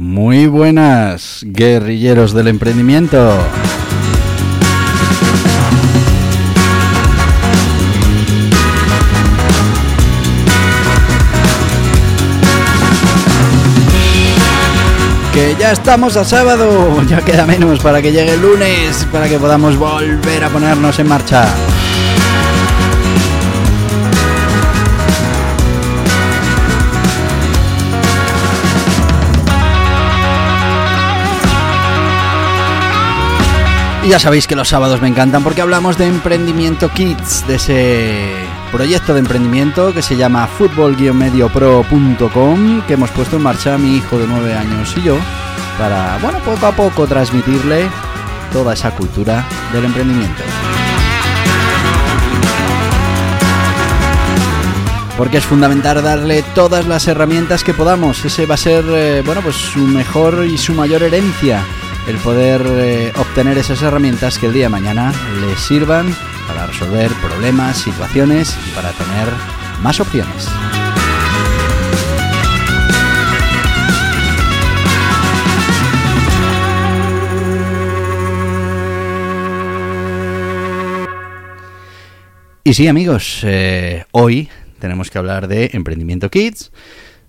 Muy buenas, guerrilleros del emprendimiento. Que ya estamos a sábado, ya queda menos para que llegue el lunes, para que podamos volver a ponernos en marcha. Y ya sabéis que los sábados me encantan porque hablamos de Emprendimiento Kids, de ese proyecto de emprendimiento que se llama fútbol-mediopro.com que hemos puesto en marcha mi hijo de 9 años y yo para, bueno, poco a poco transmitirle toda esa cultura del emprendimiento. Porque es fundamental darle todas las herramientas que podamos. Ese va a ser, eh, bueno, pues su mejor y su mayor herencia el poder eh, obtener esas herramientas que el día de mañana les sirvan para resolver problemas, situaciones y para tener más opciones. Y sí amigos, eh, hoy tenemos que hablar de Emprendimiento Kids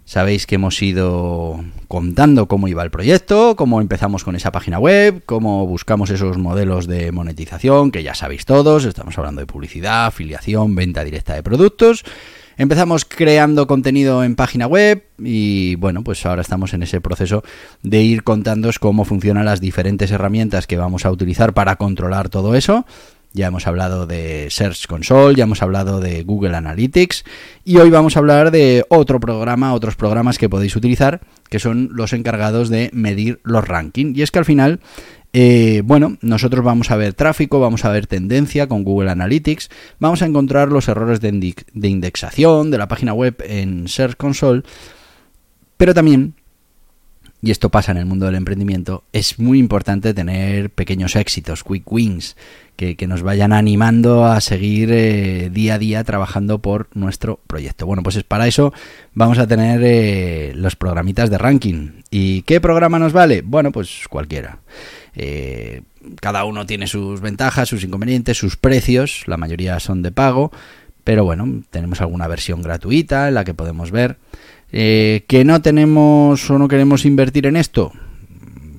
Sabéis que hemos ido contando cómo iba el proyecto, cómo empezamos con esa página web, cómo buscamos esos modelos de monetización, que ya sabéis todos, estamos hablando de publicidad, afiliación, venta directa de productos. Empezamos creando contenido en página web y bueno, pues ahora estamos en ese proceso de ir contándoos cómo funcionan las diferentes herramientas que vamos a utilizar para controlar todo eso ya hemos hablado de Search Console, ya hemos hablado de Google Analytics y hoy vamos a hablar de otro programa, otros programas que podéis utilizar que son los encargados de medir los rankings. Y es que al final, eh, bueno, nosotros vamos a ver tráfico, vamos a ver tendencia con Google Analytics, vamos a encontrar los errores de, de indexación de la página web en Search Console, pero también y esto pasa en el mundo del emprendimiento, es muy importante tener pequeños éxitos, quick wins, que, nos vayan animando a seguir eh, día a día trabajando por nuestro proyecto. Bueno, pues es para eso vamos a tener eh, los programitas de ranking. ¿Y qué programa nos vale? Bueno, pues cualquiera. Eh, cada uno tiene sus ventajas, sus inconvenientes, sus precios, la mayoría son de pago, pero bueno, tenemos alguna versión gratuita en la que podemos ver eh, ¿Que no tenemos o no queremos invertir en esto?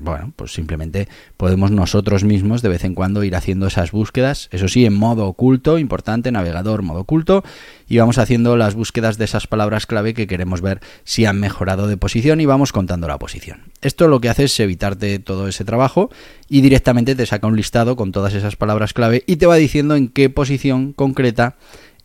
Bueno, pues simplemente podemos nosotros mismos de vez en cuando ir haciendo esas búsquedas, eso sí, en modo oculto, importante, navegador, modo oculto, y vamos haciendo las búsquedas de esas palabras clave que queremos ver si han mejorado de posición y vamos contando la posición. Esto lo que hace es evitarte todo ese trabajo y directamente te saca un listado con todas esas palabras clave y te va diciendo en qué posición concreta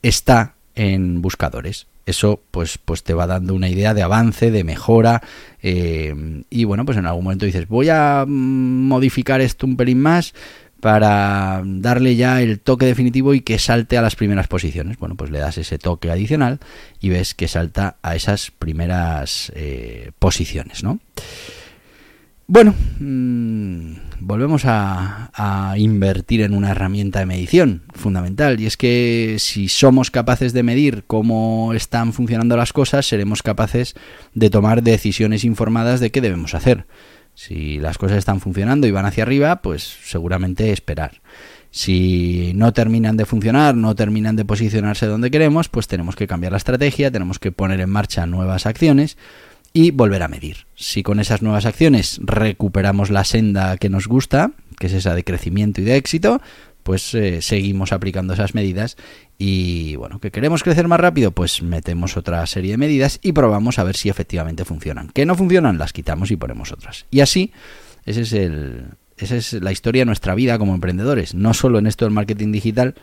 está en buscadores eso pues, pues te va dando una idea de avance, de mejora. Eh, y bueno, pues en algún momento dices, voy a mm, modificar esto un pelín más para darle ya el toque definitivo y que salte a las primeras posiciones. Bueno, pues le das ese toque adicional y ves que salta a esas primeras eh, posiciones, ¿no? Bueno, mm, volvemos a, invertir en una herramienta de medición fundamental y es que si somos capaces de medir cómo están funcionando las cosas, seremos capaces de tomar decisiones informadas de qué debemos hacer. Si las cosas están funcionando y van hacia arriba, pues seguramente esperar. Si no terminan de funcionar, no terminan de posicionarse donde queremos, pues tenemos que cambiar la estrategia, tenemos que poner en marcha nuevas acciones y volver a medir. Si con esas nuevas acciones recuperamos la senda que nos gusta, que es esa de crecimiento y de éxito, pues eh, seguimos aplicando esas medidas y bueno, que queremos crecer más rápido, pues metemos otra serie de medidas y probamos a ver si efectivamente funcionan. Que no funcionan, las quitamos y ponemos otras. Y así, ese es el, esa es la historia de nuestra vida como emprendedores, no solo en esto del marketing digital,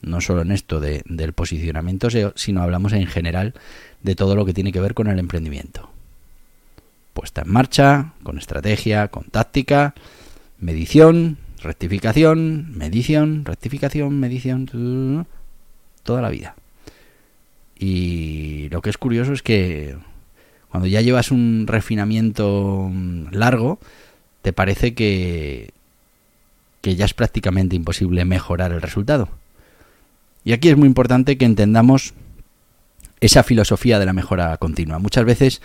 no solo en esto de, del posicionamiento SEO, sino hablamos en general de todo lo que tiene que ver con el emprendimiento. Puesta en marcha, con estrategia, con táctica, medición, rectificación, medición, rectificación, medición, toda la vida. Y lo que es curioso es que cuando ya llevas un refinamiento largo, te parece que, que ya es prácticamente imposible mejorar el resultado. Y aquí es muy importante que entendamos esa filosofía de la mejora continua. Muchas veces,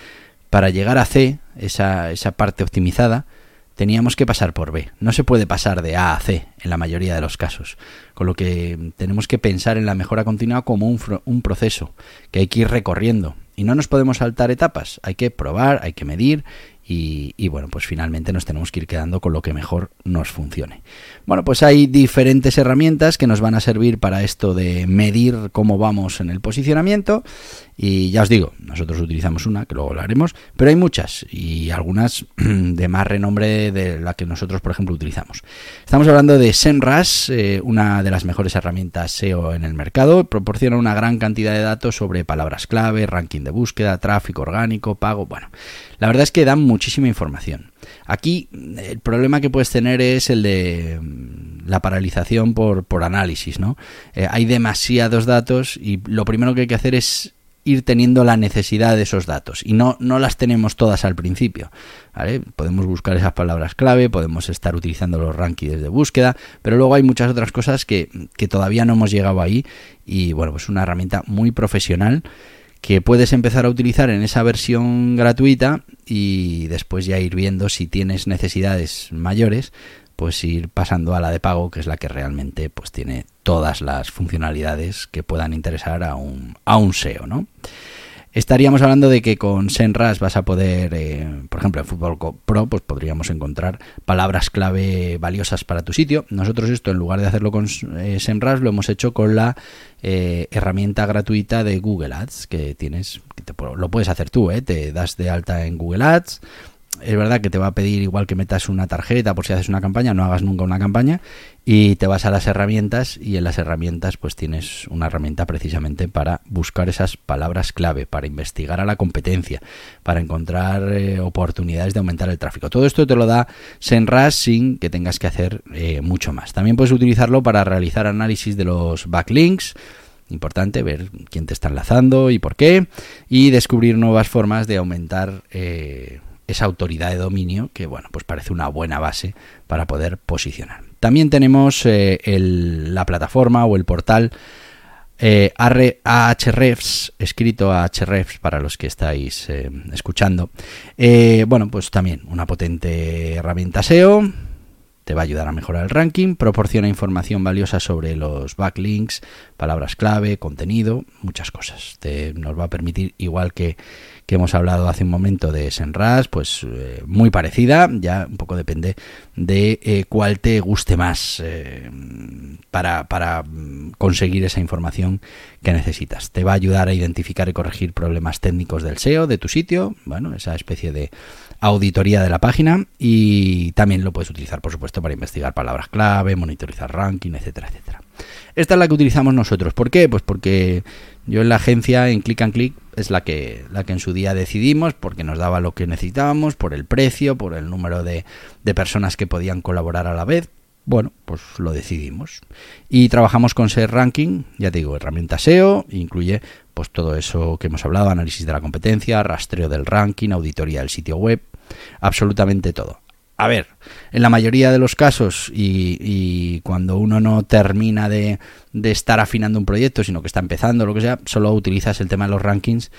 para llegar a C, esa, esa parte optimizada, teníamos que pasar por B. No se puede pasar de A a C en la mayoría de los casos. Con lo que tenemos que pensar en la mejora continua como un, un, proceso que hay que ir recorriendo. Y no nos podemos saltar etapas. Hay que probar, hay que medir y, bueno, pues finalmente nos tenemos que ir quedando con lo que mejor nos funcione. Bueno, pues hay diferentes herramientas que nos van a servir para esto de medir cómo vamos en el posicionamiento. Y ya os digo, nosotros utilizamos una, que luego hablaremos, pero hay muchas y algunas de más renombre de la que nosotros, por ejemplo, utilizamos. Estamos hablando de SEMrush, eh, una de las mejores herramientas SEO en el mercado. Proporciona una gran cantidad de datos sobre palabras clave, ranking de búsqueda, tráfico orgánico, pago. Bueno, la verdad es que dan muchísima información. Aquí el problema que puedes tener es el de mm, la paralización por, por análisis, ¿no? Eh, hay demasiados datos y lo primero que hay que hacer es ir teniendo la necesidad de esos datos y no, no las tenemos todas al principio. Podemos buscar esas palabras clave, podemos estar utilizando los rankings de búsqueda, pero luego hay muchas otras cosas que, que todavía no hemos llegado ahí y bueno, pues una herramienta muy profesional que puedes empezar a utilizar en esa versión gratuita y después ya ir viendo si tienes necesidades mayores, pues ir pasando a la de pago, que es la que realmente pues tiene todas las funcionalidades que puedan interesar a un, a un SEO, ¿no? Estaríamos hablando de que con SEMrush vas a poder, eh, por ejemplo, en Fútbol Pro, pues podríamos encontrar palabras clave valiosas para tu sitio. Nosotros esto, en lugar de hacerlo con eh, SEMrush, lo hemos hecho con la eh, herramienta gratuita de Google Ads que tienes, que te, lo puedes hacer tú, ¿eh? te das de alta en Google Ads, es verdad que te va a pedir igual que metas una tarjeta por si haces una campaña, no hagas nunca una campaña y te vas a las herramientas y en las herramientas pues tienes una herramienta precisamente para buscar esas palabras clave, para investigar a la competencia, para encontrar eh, oportunidades de aumentar el tráfico. Todo esto te lo da SEMrush sin que tengas que hacer eh, mucho más. También puedes utilizarlo para realizar análisis de los backlinks, importante ver quién te está enlazando y por qué y descubrir nuevas formas de aumentar eh, esa autoridad de dominio que, bueno, pues parece una buena base para poder posicionar. También tenemos eh, la plataforma o el portal eh, Ahrefs, escrito Ahrefs para los que estáis eh, escuchando. Bueno, pues también una potente herramienta SEO, te va a ayudar a mejorar el ranking, proporciona información valiosa sobre los backlinks, palabras clave, contenido, muchas cosas. Te, nos va a permitir, igual que que hemos hablado hace un momento de Senras, pues eh, muy parecida, ya un poco depende de eh, cuál te guste más eh, para, para mm, conseguir esa información que necesitas. Te va a ayudar a identificar y corregir problemas técnicos del SEO de tu sitio, bueno, esa especie de auditoría de la página y también lo puedes utilizar, por supuesto, para investigar palabras clave, monitorizar ranking, etcétera, etcétera. Esta es la que utilizamos nosotros. ¿Por qué? Pues porque yo en la agencia, en Click and Click, es la que, la que en su día decidimos, porque nos daba lo que necesitábamos, por el precio, por el número de, personas que podían colaborar a la vez. Bueno, pues lo decidimos. Y trabajamos con SEO Ranking, ya te digo, herramienta SEO, incluye pues todo eso que hemos hablado, análisis de la competencia, rastreo del ranking, auditoría del sitio web, absolutamente todo a ver, en la mayoría de los casos y, cuando uno no termina de, estar afinando un proyecto, sino que está empezando, lo que sea, solo utilizas el tema de los rankings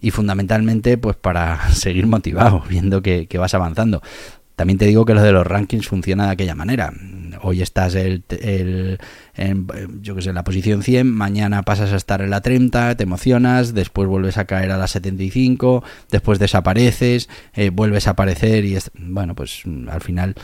y fundamentalmente pues para seguir motivado, viendo que vas avanzando. También te digo que lo de los rankings funciona de aquella manera. Hoy estás el, en, yo que sé, en la posición 100, mañana pasas a estar en la 30, te emocionas, después vuelves a caer a la 75, después desapareces, eh, vuelves a aparecer y bueno, pues al final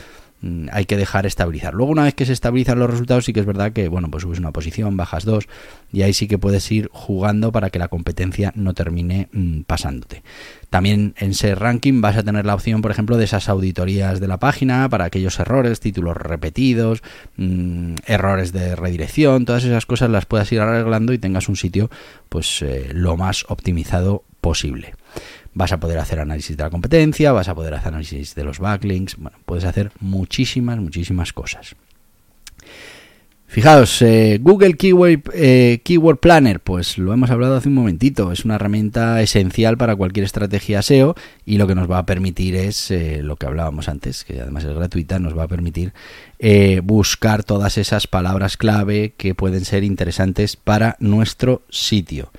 hay que dejar estabilizar. Luego una vez que se estabilizan los resultados sí que es verdad que, bueno, pues subes una posición, bajas dos y ahí sí que puedes ir jugando para que la competencia no termine mm, pasándote. También en ese ranking vas a tener la opción, por ejemplo, de esas auditorías de la página para aquellos errores, títulos repetidos, mm, errores de redirección, todas esas cosas las puedas ir arreglando y tengas un sitio pues eh, lo más optimizado posible. Vas a poder hacer análisis de la competencia, vas a poder hacer análisis de los backlinks, bueno, puedes hacer muchísimas, muchísimas cosas. Fijaos, eh, Google Keyword, eh, Keyword, Planner, pues lo hemos hablado hace un momentito, es una herramienta esencial para cualquier estrategia SEO y lo que nos va a permitir es eh, lo que hablábamos antes, que además es gratuita, nos va a permitir buscar todas esas palabras clave que pueden ser interesantes para nuestro sitio.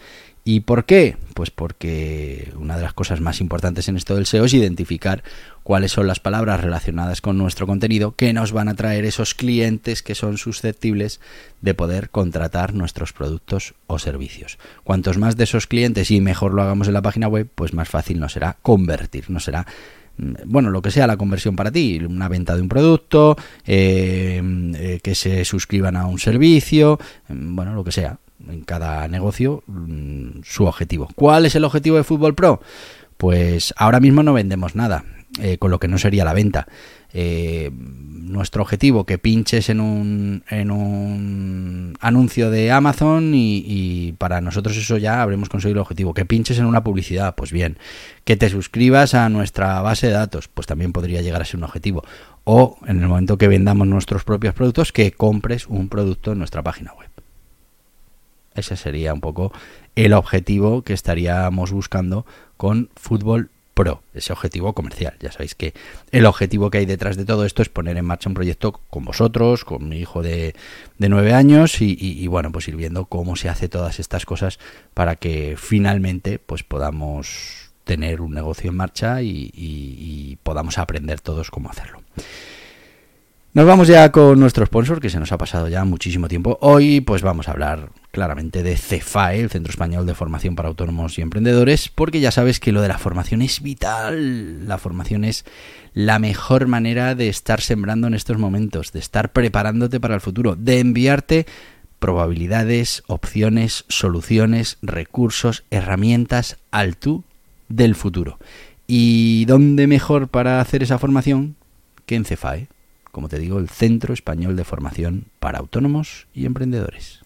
¿Y por qué? Pues porque una de las cosas más importantes en esto del SEO es identificar cuáles son las palabras relacionadas con nuestro contenido que nos van a traer esos clientes que son susceptibles de poder contratar nuestros productos o servicios. Cuantos más de esos clientes y mejor lo hagamos en la página web, pues más fácil nos será convertir, nos será mm, bueno, lo que sea la conversión para ti, una venta de un producto, eh, eh, que se suscriban a un servicio, mm, bueno, lo que sea en cada negocio mm, su objetivo. ¿Cuál es el objetivo de Fútbol Pro? Pues ahora mismo no vendemos nada, eh, con lo que no sería la venta. Eh, nuestro objetivo que pinches en un, en un anuncio de Amazon y, para nosotros eso ya habremos conseguido el objetivo. Que pinches en una publicidad, pues bien. Que te suscribas a nuestra base de datos, pues también podría llegar a ser un objetivo. O en el momento que vendamos nuestros propios productos, que compres un producto en nuestra página web. Ese sería un poco el objetivo que estaríamos buscando con Fútbol Pro, ese objetivo comercial. Ya sabéis que el objetivo que hay detrás de todo esto es poner en marcha un proyecto con vosotros, con mi hijo de, nueve años y, bueno, pues ir viendo cómo se hace todas estas cosas para que finalmente pues podamos tener un negocio en marcha y podamos aprender todos cómo hacerlo. Nos vamos ya con nuestro sponsor, que se nos ha pasado ya muchísimo tiempo. Hoy, pues vamos a hablar claramente de CEFAE, el Centro Español de Formación para Autónomos y Emprendedores, porque ya sabes que lo de la formación es vital. La formación es la mejor manera de estar sembrando en estos momentos, de estar preparándote para el futuro, de enviarte probabilidades, opciones, soluciones, recursos, herramientas al tú del futuro. ¿Y dónde mejor para hacer esa formación que en CEFAE? como te digo, el Centro Español de Formación para Autónomos y Emprendedores.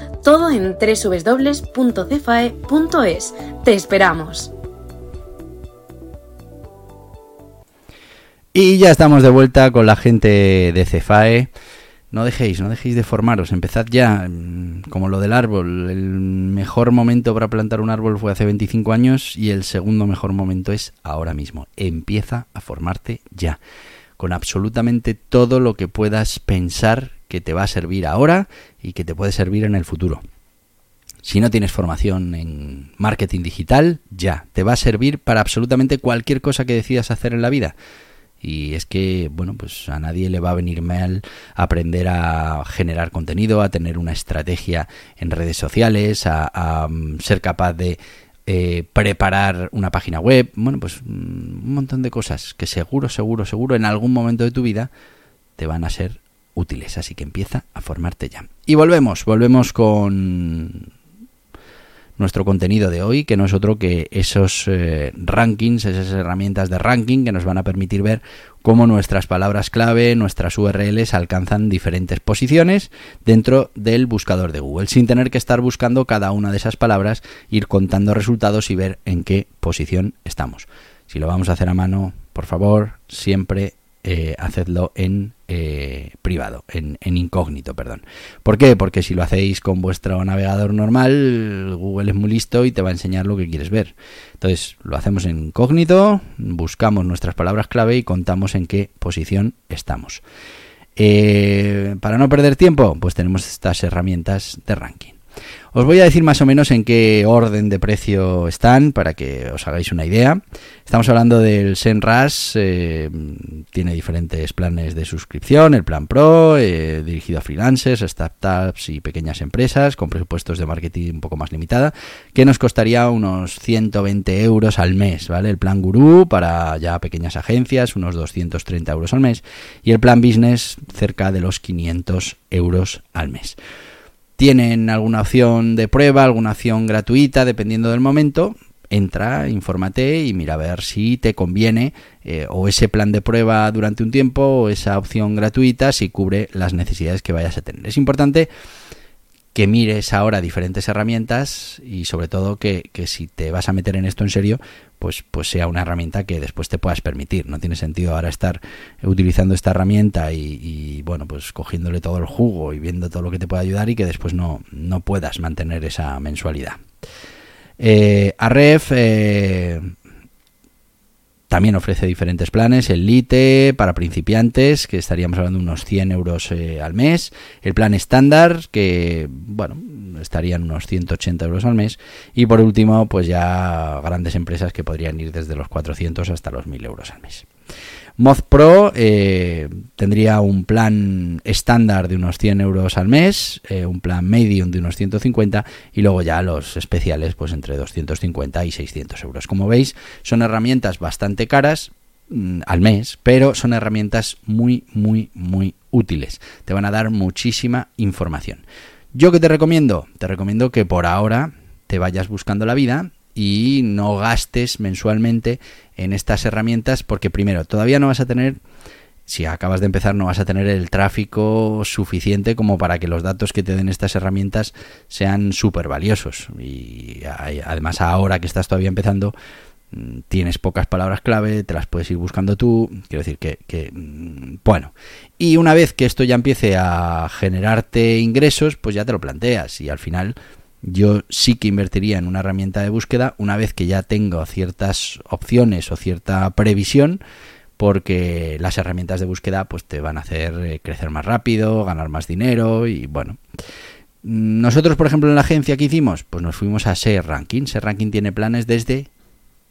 todo en www.cefae.es. ¡Te esperamos! Y ya estamos de vuelta con la gente de Cefae. No dejéis, no dejéis de formaros, empezad ya, mm, como lo del árbol. El mejor momento para plantar un árbol fue hace 25 años y el segundo mejor momento es ahora mismo. Empieza a formarte ya, con absolutamente todo lo que puedas pensar que te va a servir ahora y que te puede servir en el futuro. Si no tienes formación en marketing digital, ya, te va a servir para absolutamente cualquier cosa que decidas hacer en la vida. Y es que, bueno, pues a nadie le va a venir mal aprender a generar contenido, a tener una estrategia en redes sociales, a, mm, ser capaz de eh, preparar una página web. Bueno, pues mm, un montón de cosas que seguro, seguro, seguro en algún momento de tu vida te van a ser útiles. Así que empieza a formarte ya. Y volvemos, volvemos con nuestro contenido de hoy, que no es otro que esos eh, rankings, esas herramientas de ranking que nos van a permitir ver cómo nuestras palabras clave, nuestras URLs alcanzan diferentes posiciones dentro del buscador de Google, sin tener que estar buscando cada una de esas palabras, ir contando resultados y ver en qué posición estamos. Si lo vamos a hacer a mano, por favor, siempre eh, hacedlo en eh, privado, en, incógnito, perdón. ¿Por qué? Porque si lo hacéis con vuestro navegador normal, Google es muy listo y te va a enseñar lo que quieres ver. Entonces, lo hacemos en incógnito, buscamos nuestras palabras clave y contamos en qué posición estamos. Eh, para no perder tiempo, pues tenemos estas herramientas de ranking. Os voy a decir más o menos en qué orden de precio están para que os hagáis una idea. Estamos hablando del Senras, eh, tiene diferentes planes de suscripción, el plan Pro, eh, dirigido a freelancers, startups y pequeñas empresas, con presupuestos de marketing un poco más limitada, que nos costaría unos 120 euros al mes, ¿vale? El plan Guru para ya pequeñas agencias, unos 230 euros al mes, y el plan Business cerca de los 500 euros al mes tienen alguna opción de prueba, alguna opción gratuita, dependiendo del momento, entra, infórmate y mira a ver si te conviene eh, o ese plan de prueba durante un tiempo o esa opción gratuita si cubre las necesidades que vayas a tener. Es importante que mires ahora diferentes herramientas y sobre todo que, si te vas a meter en esto en serio, pues, pues sea una herramienta que después te puedas permitir. No tiene sentido ahora estar utilizando esta herramienta y, bueno, pues cogiéndole todo el jugo y viendo todo lo que te puede ayudar y que después no, no puedas mantener esa mensualidad. Eh, eh, también ofrece diferentes planes, el Lite para principiantes, que estaríamos hablando de unos 100 euros eh, al mes, el plan estándar, que bueno, estarían unos 180 euros al mes, y por último, pues ya grandes empresas que podrían ir desde los 400 hasta los 1000 euros al mes. Moz Pro eh, tendría un plan estándar de unos 100 euros al mes, eh, un plan medium de unos 150 y luego ya los especiales pues entre 250 y 600 euros. Como veis son herramientas bastante caras mm, al mes, pero son herramientas muy muy muy útiles. Te van a dar muchísima información. ¿Yo qué te recomiendo? Te recomiendo que por ahora te vayas buscando la vida y no gastes mensualmente en estas herramientas porque primero todavía no vas a tener si acabas de empezar no vas a tener el tráfico suficiente como para que los datos que te den estas herramientas sean súper valiosos y además ahora que estás todavía empezando mm, tienes pocas palabras clave, te las puedes ir buscando tú, quiero decir que, que, mm, bueno, y una vez que esto ya empiece a generarte ingresos, pues ya te lo planteas y al final yo sí que invertiría en una herramienta de búsqueda una vez que ya tengo ciertas opciones o cierta previsión porque las herramientas de búsqueda pues te van a hacer eh, crecer más rápido, ganar más dinero y bueno. Nosotros, por ejemplo, en la agencia que hicimos, pues nos fuimos a SER Ranking. SER Ranking tiene planes desde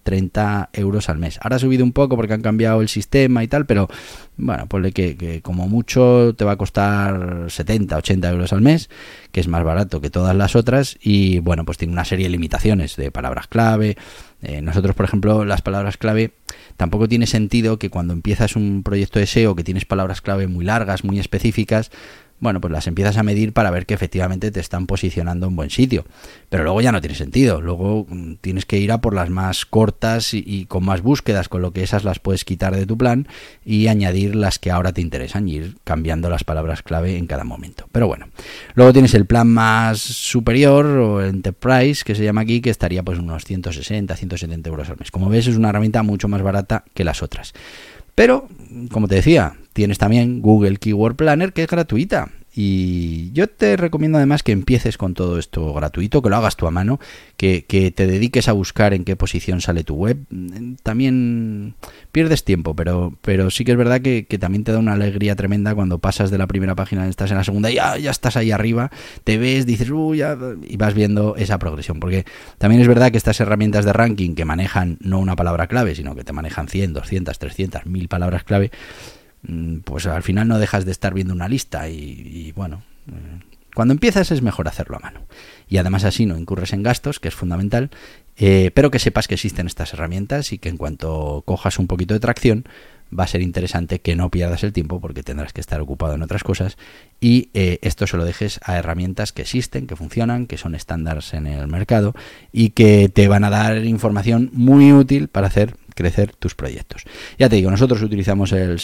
30 euros al mes. Ahora ha subido un poco porque han cambiado el sistema y tal, pero bueno, ponle que, que, como mucho te va a costar 70, 80 euros al mes, que es más barato que todas las otras y bueno, pues tiene una serie de limitaciones de palabras clave. Eh, nosotros, por ejemplo, las palabras clave tampoco tiene sentido que cuando empiezas un proyecto de SEO que tienes palabras clave muy largas, muy específicas, bueno, pues las empiezas a medir para ver que efectivamente te están posicionando en buen sitio. Pero luego ya no tiene sentido. Luego mm, tienes que ir a por las más cortas y, con más búsquedas, con lo que esas las puedes quitar de tu plan y añadir las que ahora te interesan y ir cambiando las palabras clave en cada momento. Pero bueno, luego tienes el plan más superior o Enterprise, que se llama aquí, que estaría pues unos 160, 170 euros al mes. Como ves, es una herramienta mucho más barata que las otras. Pero, como te decía, tienes también Google Keyword Planner, que es gratuita. Y yo te recomiendo además que empieces con todo esto gratuito, que lo hagas tú a mano, que, te dediques a buscar en qué posición sale tu web. También pierdes tiempo, pero, pero sí que es verdad que, también te da una alegría tremenda cuando pasas de la primera página, estás en la segunda y ya, ya estás ahí arriba, te ves, dices, uy, y vas viendo esa progresión. Porque también es verdad que estas herramientas de ranking que manejan no una palabra clave, sino que te manejan 100, 200, 300, 1000 palabras clave, Mm, pues al final no dejas de estar viendo una lista y, bueno, eh, cuando empiezas es mejor hacerlo a mano. Y además así no incurres en gastos, que es fundamental, eh, pero que sepas que existen estas herramientas y que en cuanto cojas un poquito de tracción, va a ser interesante que no pierdas el tiempo porque tendrás que estar ocupado en otras cosas y eh, esto se lo dejes a herramientas que existen, que funcionan, que son estándares en el mercado y que te van a dar información muy útil para hacer crecer tus proyectos. Ya te digo, nosotros utilizamos el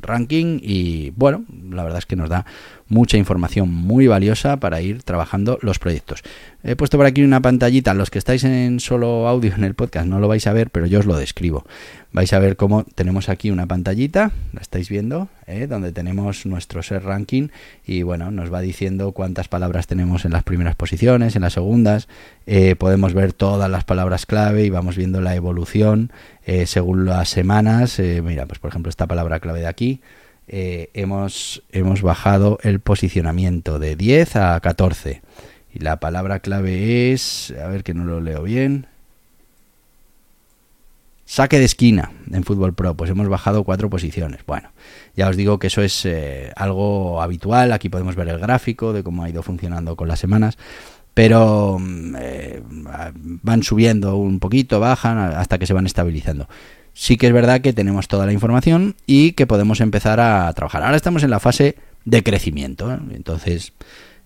Ranking y bueno, la verdad es que nos da mucha información muy valiosa para ir trabajando los proyectos. He puesto por aquí una pantallita, los que estáis en solo audio en el podcast no lo vais a ver, pero yo os lo describo. Vais a ver cómo tenemos aquí una pantallita, la estáis viendo, ¿eh? donde tenemos nuestro ser ranking y bueno, nos va diciendo cuántas palabras tenemos en las primeras posiciones, en las segundas, eh, podemos ver todas las palabras clave y vamos viendo la evolución eh, según las semanas. mira, pues por ejemplo esta palabra clave de aquí eh, hemos, hemos bajado el posicionamiento de 10 a 14. Y la palabra clave es, a ver que no lo leo bien, saque de esquina en Fútbol Pro, pues hemos bajado cuatro posiciones. Bueno, ya os digo que eso es eh, algo habitual, aquí podemos ver el gráfico de cómo ha ido funcionando con las semanas, pero mm, eh, van subiendo un poquito, bajan hasta que se van estabilizando. Sí que es verdad que tenemos toda la información y que podemos empezar a trabajar. Ahora estamos en la fase de crecimiento, ¿eh? entonces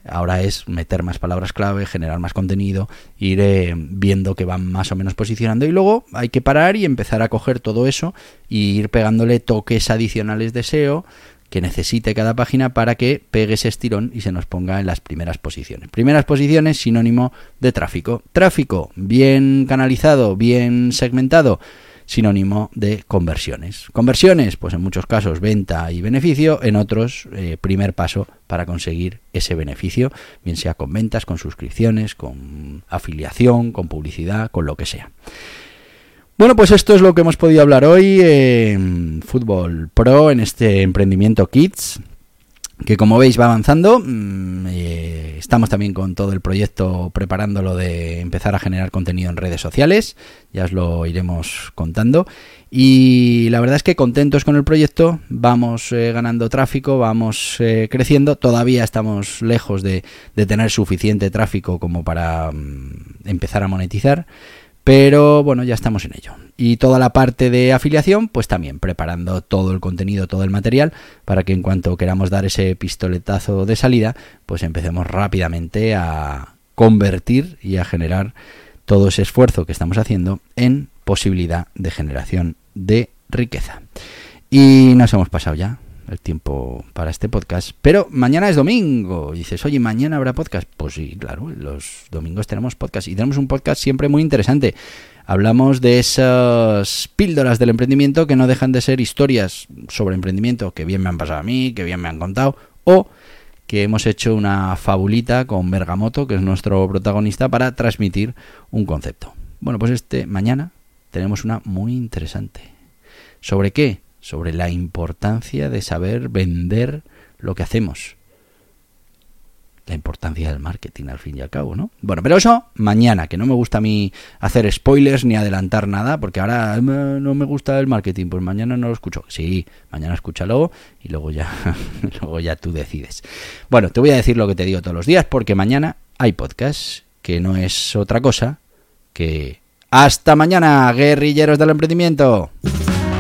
Ahora es meter más palabras clave, generar más contenido, ir viendo que van más o menos posicionando y luego hay que parar y empezar a coger todo eso y ir pegándole toques adicionales de SEO que necesite cada página para que pegue ese estirón y se nos ponga en las primeras posiciones. Primeras posiciones sinónimo de tráfico. Tráfico bien canalizado, bien segmentado sinónimo de conversiones. Conversiones, pues en muchos casos venta y beneficio, en otros eh, primer paso para conseguir ese beneficio, bien sea con ventas, con suscripciones, con afiliación, con publicidad, con lo que sea. Bueno, pues esto es lo que hemos podido hablar hoy en Fútbol Pro, en este emprendimiento Kids, que como veis va avanzando. Mm, eh, estamos también con todo el proyecto preparándolo de empezar a generar contenido en redes sociales, ya os lo iremos contando. Y la verdad es que contentos con el proyecto, vamos eh, ganando tráfico, vamos eh, creciendo, todavía estamos lejos de, tener suficiente tráfico como para mm, empezar a monetizar. Pero bueno, ya estamos en ello. Y toda la parte de afiliación, pues también preparando todo el contenido, todo el material, para que en cuanto queramos dar ese pistoletazo de salida, pues empecemos rápidamente a convertir y a generar todo ese esfuerzo que estamos haciendo en posibilidad de generación de riqueza. Y nos hemos pasado ya el tiempo para este podcast. Pero mañana es domingo. Y dices, oye, mañana habrá podcast. Pues sí, claro, los domingos tenemos podcast. Y tenemos un podcast siempre muy interesante. Hablamos de esas píldoras del emprendimiento que no dejan de ser historias sobre emprendimiento que bien me han pasado a mí, que bien me han contado. O que hemos hecho una fabulita con Bergamoto, que es nuestro protagonista, para transmitir un concepto. Bueno, pues este mañana tenemos una muy interesante. ¿Sobre qué? Sobre la importancia de saber vender lo que hacemos. La importancia del marketing al fin y al cabo, ¿no? Bueno, pero eso mañana, que no me gusta a mí hacer spoilers ni adelantar nada, porque ahora eh, no me gusta el marketing, pues mañana no lo escucho. Sí, mañana escúchalo y luego ya, luego ya tú decides. Bueno, te voy a decir lo que te digo todos los días, porque mañana hay podcast, que no es otra cosa que... Hasta mañana, guerrilleros del emprendimiento.